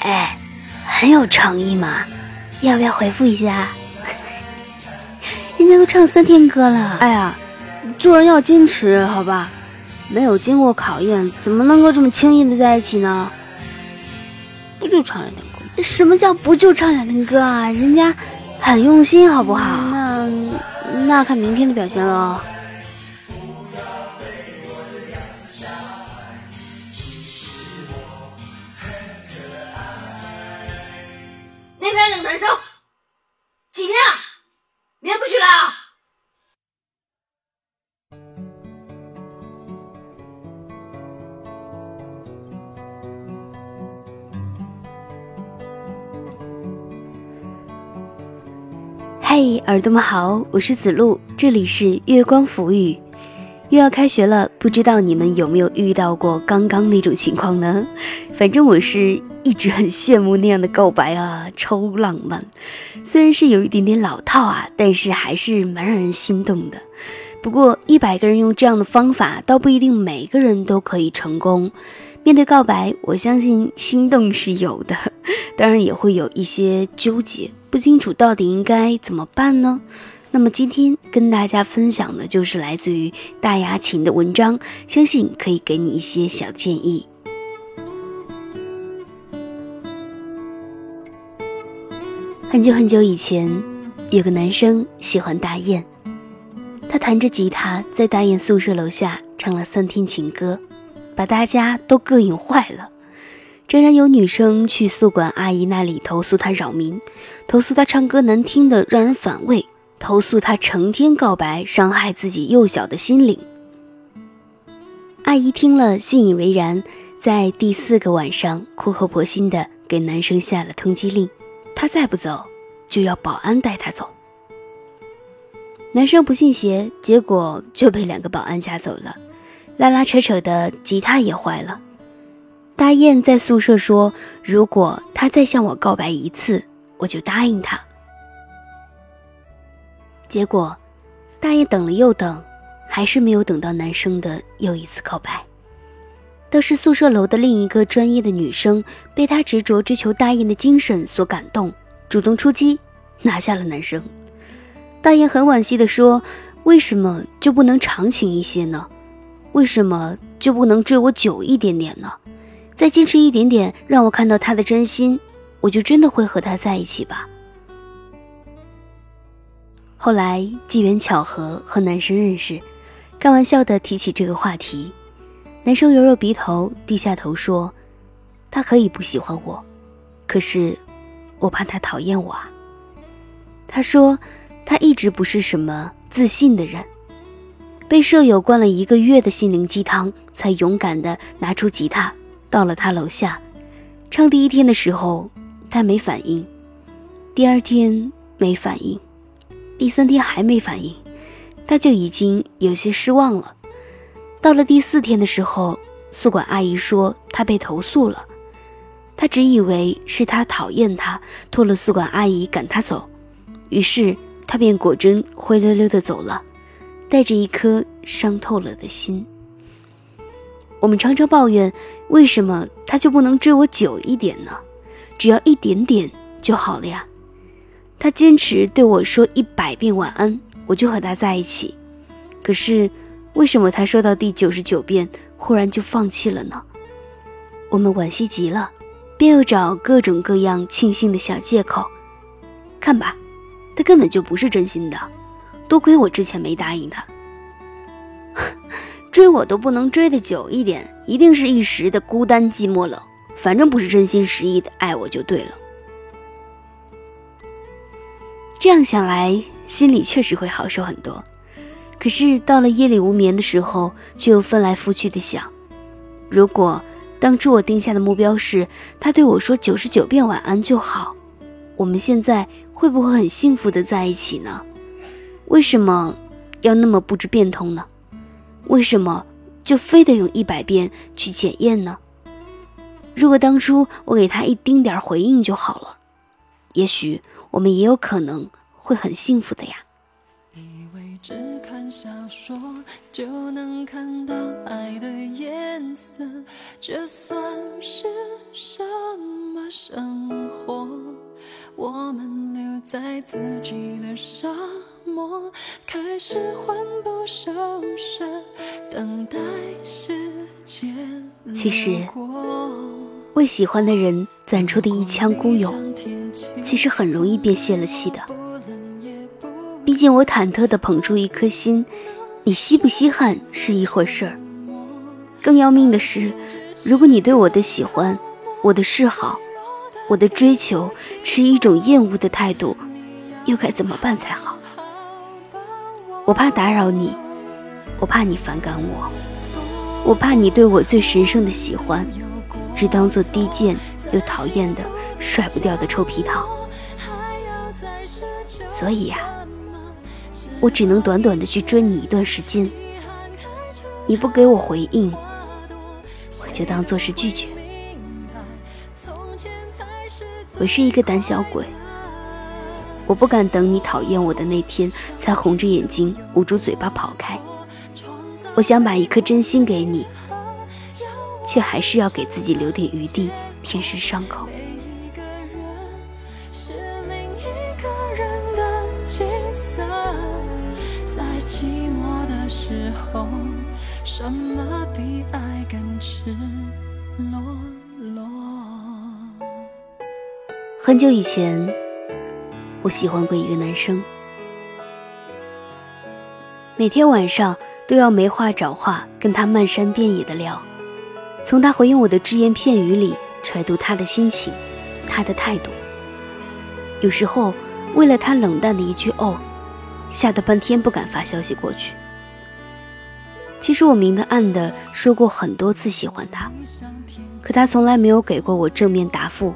哎，很有诚意嘛，要不要回复一下？人家都唱三天歌了。哎呀，做人要矜持，好吧？没有经过考验，怎么能够这么轻易的在一起呢？不就唱两天歌？什么叫不就唱两天歌啊？人家很用心，好不好？那那看明天的表现喽。嘿，耳朵们好，我是子路，这里是月光浮语。又要开学了，不知道你们有没有遇到过刚刚那种情况呢？反正我是一直很羡慕那样的告白啊，超浪漫。虽然是有一点点老套啊，但是还是蛮让人心动的。不过一百个人用这样的方法，倒不一定每个人都可以成功。面对告白，我相信心动是有的，当然也会有一些纠结，不清楚到底应该怎么办呢？那么今天跟大家分享的就是来自于大牙琴的文章，相信可以给你一些小建议。很久很久以前，有个男生喜欢大雁，他弹着吉他在大雁宿舍楼下唱了三天情歌，把大家都膈应坏了。常常有女生去宿管阿姨那里投诉他扰民，投诉他唱歌难听的让人反胃。投诉他成天告白，伤害自己幼小的心灵。阿姨听了信以为然，在第四个晚上苦口婆心的给男生下了通缉令，他再不走，就要保安带他走。男生不信邪，结果就被两个保安夹走了，拉拉扯扯的吉他也坏了。大雁在宿舍说：“如果他再向我告白一次，我就答应他。”结果，大雁等了又等，还是没有等到男生的又一次告白。倒是宿舍楼的另一个专业的女生，被他执着追求大雁的精神所感动，主动出击，拿下了男生。大雁很惋惜地说：“为什么就不能长情一些呢？为什么就不能追我久一点点呢？再坚持一点点，让我看到他的真心，我就真的会和他在一起吧。”后来机缘巧合和男生认识，开玩笑的提起这个话题，男生揉揉鼻头，低下头说：“他可以不喜欢我，可是我怕他讨厌我啊。”他说他一直不是什么自信的人，被舍友灌了一个月的心灵鸡汤，才勇敢的拿出吉他到了他楼下，唱第一天的时候他没反应，第二天没反应。第三天还没反应，他就已经有些失望了。到了第四天的时候，宿管阿姨说他被投诉了，他只以为是他讨厌他，拖了宿管阿姨赶他走，于是他便果真灰溜溜的走了，带着一颗伤透了的心。我们常常抱怨，为什么他就不能追我久一点呢？只要一点点就好了呀。他坚持对我说一百遍晚安，我就和他在一起。可是，为什么他说到第九十九遍，忽然就放弃了呢？我们惋惜极了，便又找各种各样庆幸的小借口。看吧，他根本就不是真心的，多亏我之前没答应他。追我都不能追的久一点，一定是一时的孤单寂寞冷，反正不是真心实意的爱我就对了。这样想来，心里确实会好受很多。可是到了夜里无眠的时候，却又翻来覆去的想：如果当初我定下的目标是他对我说九十九遍晚安就好，我们现在会不会很幸福的在一起呢？为什么要那么不知变通呢？为什么就非得用一百遍去检验呢？如果当初我给他一丁点回应就好了也许我们也有可能会很幸福的呀。以为只看小说就能看到爱的颜色这算是什么生活？我们留在自己的伤漠开始魂不守舍，等待时间其实，为喜欢的人攒出的一腔孤勇，其实很容易便泄了气的。毕竟我忐忑地捧出一颗心，你稀不稀罕是一回事儿，更要命的是，如果你对我的喜欢、我的示好。我的追求持一种厌恶的态度，又该怎么办才好？我怕打扰你，我怕你反感我，我怕你对我最神圣的喜欢，只当做低贱又讨厌的、甩不掉的臭皮套。所以呀，我只能短短的去追你一段时间。你不给我回应，我就当做是拒绝。我是一个胆小鬼，我不敢等你讨厌我的那天才红着眼睛捂住嘴巴跑开。我想把一颗真心给你，却还是要给自己留点余地，舔舐伤口。什么比爱更赤裸？很久以前，我喜欢过一个男生，每天晚上都要没话找话跟他漫山遍野的聊，从他回应我的只言片语里揣度他的心情，他的态度。有时候为了他冷淡的一句“哦”，吓得半天不敢发消息过去。其实我明的暗的说过很多次喜欢他，可他从来没有给过我正面答复。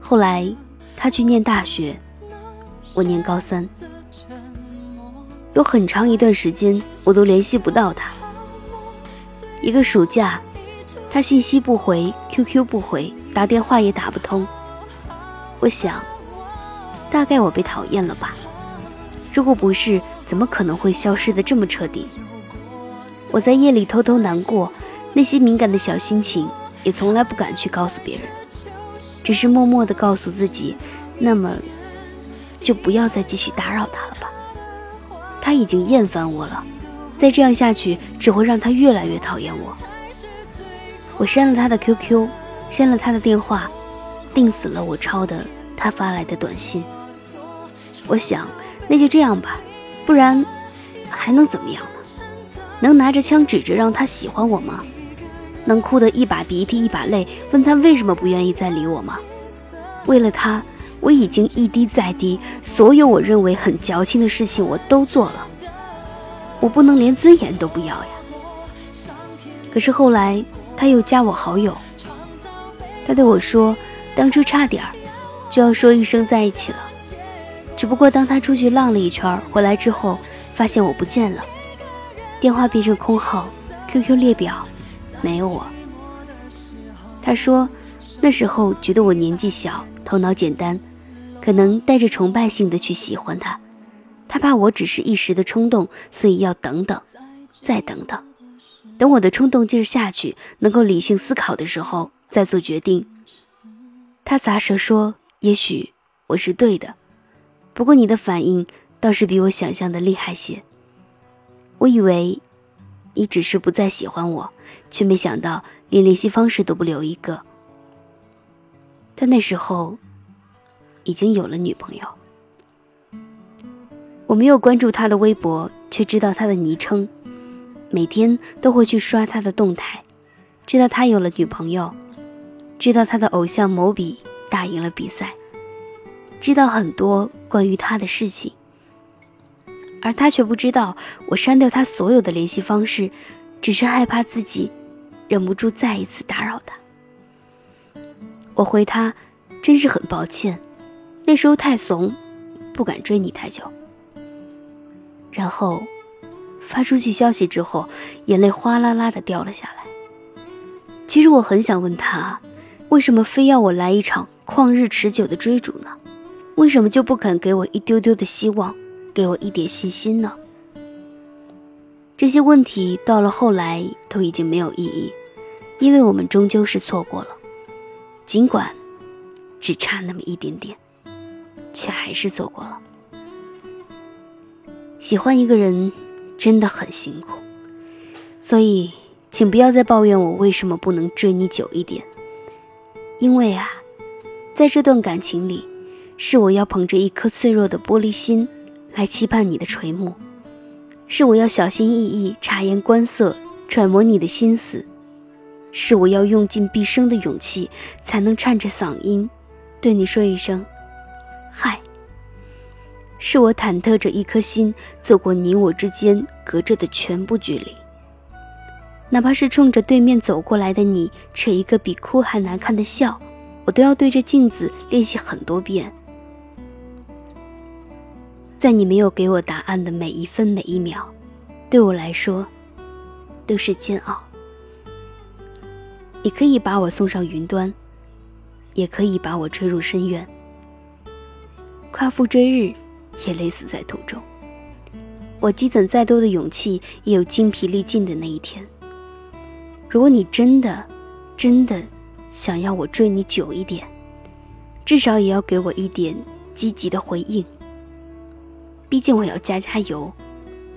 后来，他去念大学，我念高三。有很长一段时间，我都联系不到他。一个暑假，他信息不回，QQ 不回，打电话也打不通。我想，大概我被讨厌了吧？如果不是，怎么可能会消失的这么彻底？我在夜里偷偷难过，那些敏感的小心情，也从来不敢去告诉别人。只是默默地告诉自己，那么就不要再继续打扰他了吧。他已经厌烦我了，再这样下去只会让他越来越讨厌我。我删了他的 QQ，删了他的电话，定死了我抄的他发来的短信。我想，那就这样吧，不然还能怎么样呢？能拿着枪指着让他喜欢我吗？能哭得一把鼻涕一把泪，问他为什么不愿意再理我吗？为了他，我已经一滴再滴，所有我认为很矫情的事情我都做了。我不能连尊严都不要呀。可是后来他又加我好友，他对我说，当初差点儿就要说一声在一起了，只不过当他出去浪了一圈回来之后，发现我不见了，电话变成空号，QQ 列表。没有我，他说，那时候觉得我年纪小，头脑简单，可能带着崇拜性的去喜欢他。他怕我只是一时的冲动，所以要等等，再等等，等我的冲动劲儿下去，能够理性思考的时候再做决定。他咂舌说：“也许我是对的，不过你的反应倒是比我想象的厉害些。我以为。”你只是不再喜欢我，却没想到连联系方式都不留一个。但那时候已经有了女朋友。我没有关注他的微博，却知道他的昵称，每天都会去刷他的动态，知道他有了女朋友，知道他的偶像某比打赢了比赛，知道很多关于他的事情。而他却不知道，我删掉他所有的联系方式，只是害怕自己忍不住再一次打扰他。我回他，真是很抱歉，那时候太怂，不敢追你太久。然后发出去消息之后，眼泪哗啦啦的掉了下来。其实我很想问他，为什么非要我来一场旷日持久的追逐呢？为什么就不肯给我一丢丢的希望？给我一点信心呢？这些问题到了后来都已经没有意义，因为我们终究是错过了，尽管只差那么一点点。却还是错过了。喜欢一个人真的很辛苦，所以请不要再抱怨我为什么不能追你久一点。因为啊，在这段感情里，是我要捧着一颗脆弱的玻璃心来期盼你的垂目，是我要小心翼翼察言观色揣摩你的心思，是我要用尽毕生的勇气才能颤着嗓音对你说一声“嗨”。是我忐忑着一颗心走过你我之间隔着的全部距离，哪怕是冲着对面走过来的你扯一个比哭还难看的笑，我都要对着镜子练习很多遍。在你没有给我答案的每一分每一秒，对我来说都是煎熬。你可以把我送上云端，也可以把我吹入深渊。夸父追日。也累死在途中。我积攒再多的勇气，也有精疲力尽的那一天。如果你真的、真的想要我追你久一点，至少也要给我一点积极的回应。毕竟我要加加油，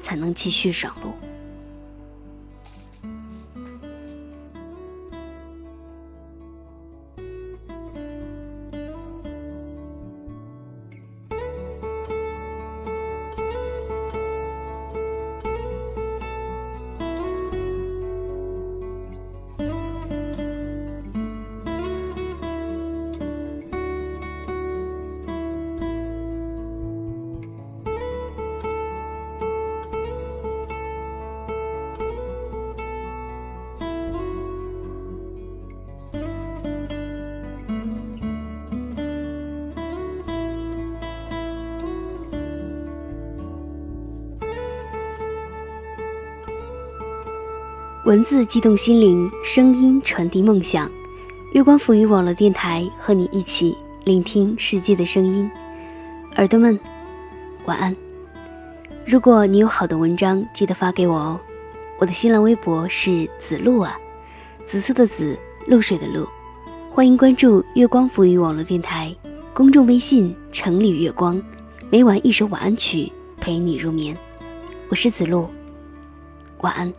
才能继续上路。文字激动心灵，声音传递梦想。月光抚育网络电台和你一起聆听世界的声音，耳朵们，晚安。如果你有好的文章，记得发给我哦。我的新浪微博是子露啊，紫色的紫，露水的露。欢迎关注月光抚育网络电台公众微信“城里月光”，每晚一首晚安曲陪你入眠。我是子露，晚安。